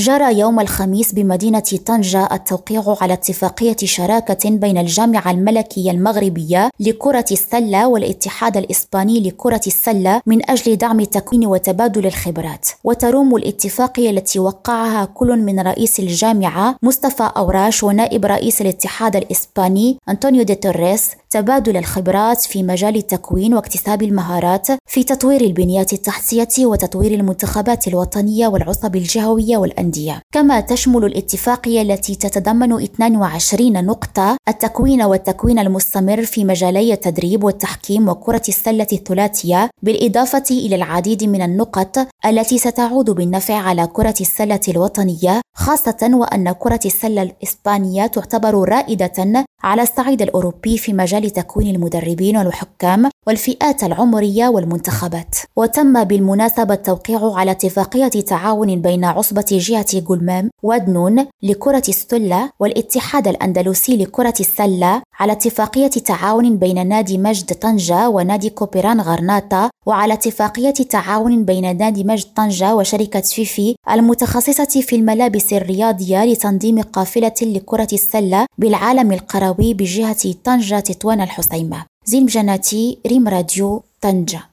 جرى يوم الخميس بمدينة طنجة التوقيع على اتفاقية شراكة بين الجامعة الملكية المغربية لكرة السلة والاتحاد الإسباني لكرة السلة من أجل دعم تكوين وتبادل الخبرات. وتروم الاتفاقية التي وقعها كل من رئيس الجامعة مصطفى أوراش ونائب رئيس الاتحاد الإسباني أنطونيو دي توريس تبادل الخبرات في مجال التكوين واكتساب المهارات في تطوير البنيات التحتية وتطوير المنتخبات الوطنية والعصب الجهوية والأندية. كما تشمل الاتفاقية التي تتضمن 22 نقطة التكوين والتكوين المستمر في مجالي التدريب والتحكيم وكرة السلة الثلاثية بالإضافة إلى العديد من النقط التي ستعود بالنفع على كرة السلة الوطنية خاصة وأن كرة السلة الإسبانية تعتبر رائدة على الصعيد الأوروبي في مجال تكوين المدربين والحكام والفئات العمرية والمنتخبات. وتم بالمناسبة التوقيع على اتفاقية تعاون بين عصبة جهة جلمام ودنون لكرة السلة والاتحاد الأندلسي لكرة السلة على اتفاقية تعاون بين نادي مجد طنجة ونادي كوبيران غرناطة وعلى اتفاقية تعاون بين نادي مجد طنجة وشركة فيفي المتخصصة في الملابس الرياضية لتنظيم قافلة لكرة السلة بالعالم القروي بجهة طنجة تطوان الحسيمة. زين جناتي ريم راديو طنجة.